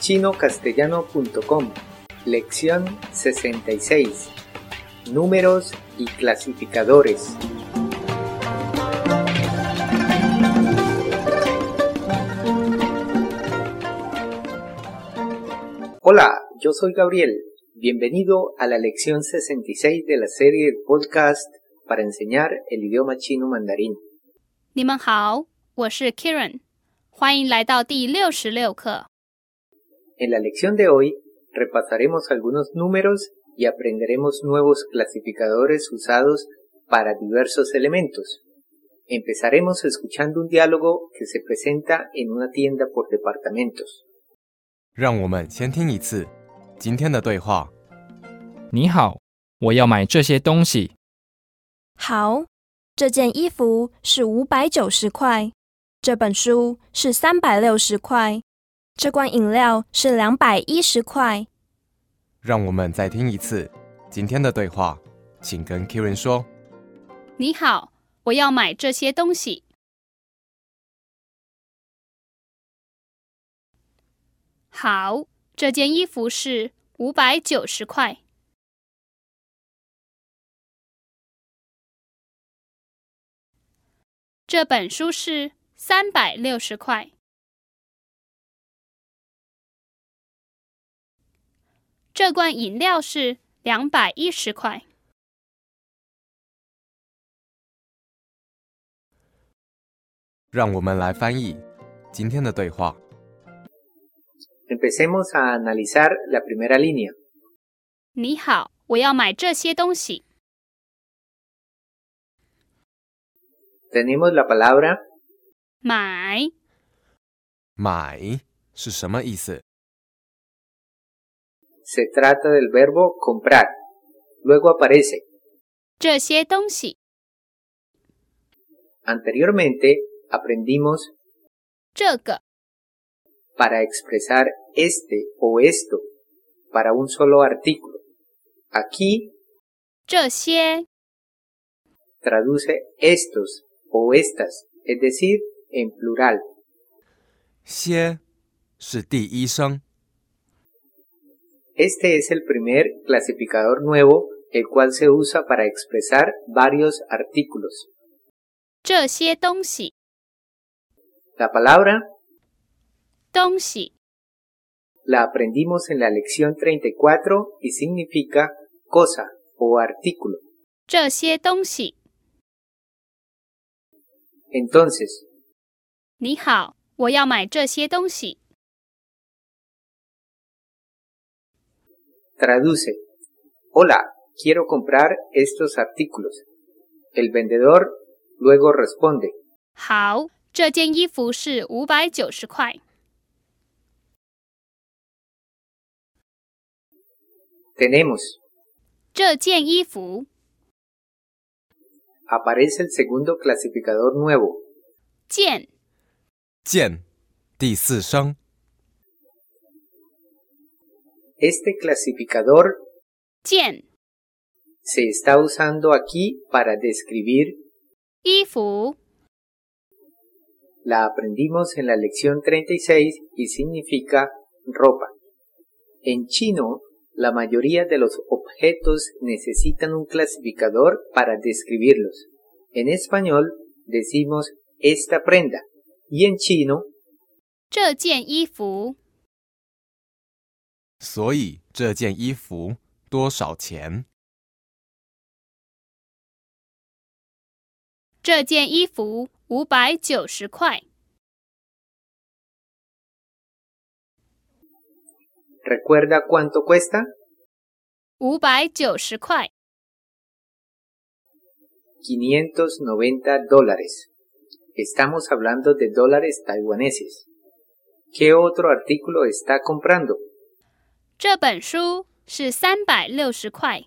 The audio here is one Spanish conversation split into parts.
chinocastellano.com, lección 66, números y clasificadores. Hola, yo soy Gabriel. Bienvenido a la lección 66 de la serie de podcast para enseñar el idioma chino mandarín. 你们好，我是 Kieran，欢迎来到第六十六课。 En la lección de hoy repasaremos algunos números y aprenderemos nuevos clasificadores usados para diversos elementos. Empezaremos escuchando un diálogo que se presenta en una tienda por departamentos. 让我们先听一次今天的对话。你好，我要买这些东西。好，这件衣服是五百九十块，这本书是三百六十块， 这罐饮料是两百一十块。让我们再听一次今天的对话，请跟 Kieran 说。你好，我要买这些东西。好，这件衣服是五百九十块。这本书是三百六十块。这罐饮料是两百一十块。让我们来翻译今天的对话。Empecemos a analizar la primera línea. 你好，我要买这些东西。Tenemos la palabra 买买是什么意思？se trata del verbo comprar. Luego aparece 这些东西。 anteriormente aprendimos 这个 para expresar este o esto para un solo artículo. Aquí 这些 traduce estos o estas, es decir, en plural. 些是第一声， Este es el primer clasificador nuevo, el cual se usa para expresar varios artículos. 这些东西 La palabra 东西 la aprendimos en la lección 34 y significa cosa o artículo. 这些东西。 Entonces, 你好，我要买这些东西。 traduce. Hola, quiero comprar estos artículos. El vendedor luego responde. 好，这件衣服是五百九十块。 Tenemos. 这件衣服 Aparece el segundo clasificador nuevo. 件见第四声， Este clasificador 件 se está usando aquí para describir. 衣服 La aprendimos en la lección 36 y significa ropa. En chino, la mayoría de los objetos necesitan un clasificador para describirlos. En español decimos esta prenda y en chino 这件衣服 所以这件衣服多少钱？这件衣服五百九十块。¿recuerda cuánto cuesta? 五百九十块。Quinientos noventa dólares. Estamos hablando de dólares taiwaneses. ¿Qué otro artículo está comprando? 这本书是三百六十块。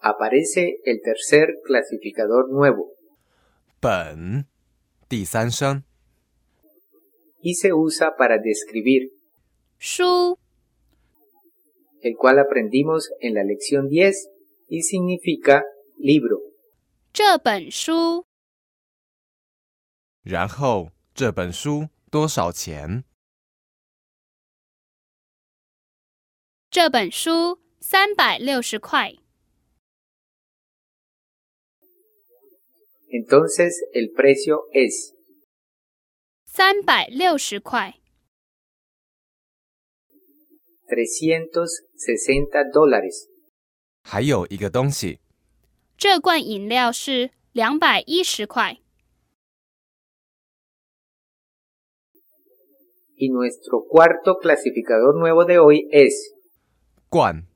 Aparece el tercer clasificador nuevo 本第三声， y se usa para describir, 书 el cual aprendimos en la lección 10 y significa libro. 这本书然后 这本书 多少钱？这本书三百六十块。Entonces el precio es 三百六十块。360 dólares. 还有一个东西，这罐饮料是两百一十块。y nuestro cuarto clasificador nuevo de hoy es Guan,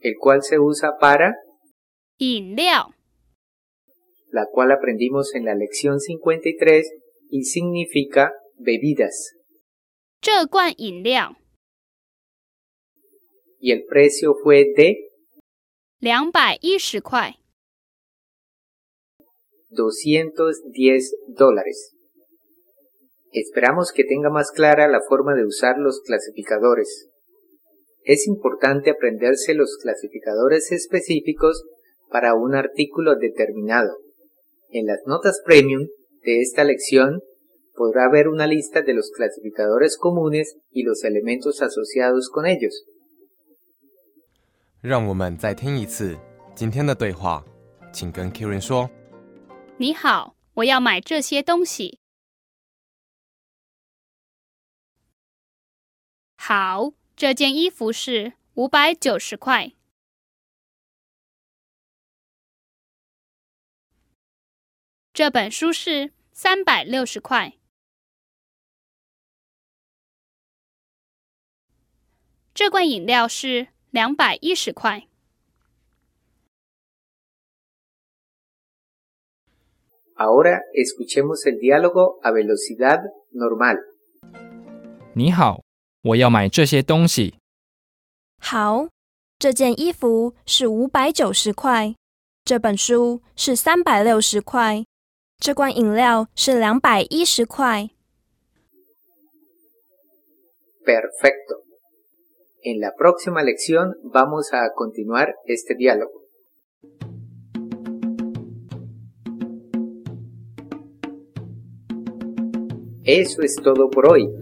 el cual se usa para Inleo, la cual aprendimos en la lección 53 y significa bebidas. Y el precio fue de 210 dólares. Esperamos que tenga más clara la forma de usar los clasificadores. Es importante aprenderse los clasificadores específicos para un artículo determinado. En las notas premium de esta lección podrá ver una lista de los clasificadores comunes y los elementos asociados con ellos. 让我们再听一次今天的对话，请跟 Kieran 说。你好，我要买这些东西。 好，这件衣服是五百九十块。这本书是三百六十块。这罐饮料是两百一十块。Ahora escuchemos el diálogo a velocidad normal. 你好，我要买这些东西。好，这件衣服是五百九十块，这本书是三百六十块，这罐饮料是两百一十块。Perfecto. En la próxima lección vamos a continuar este diálogo. Eso es todo por hoy.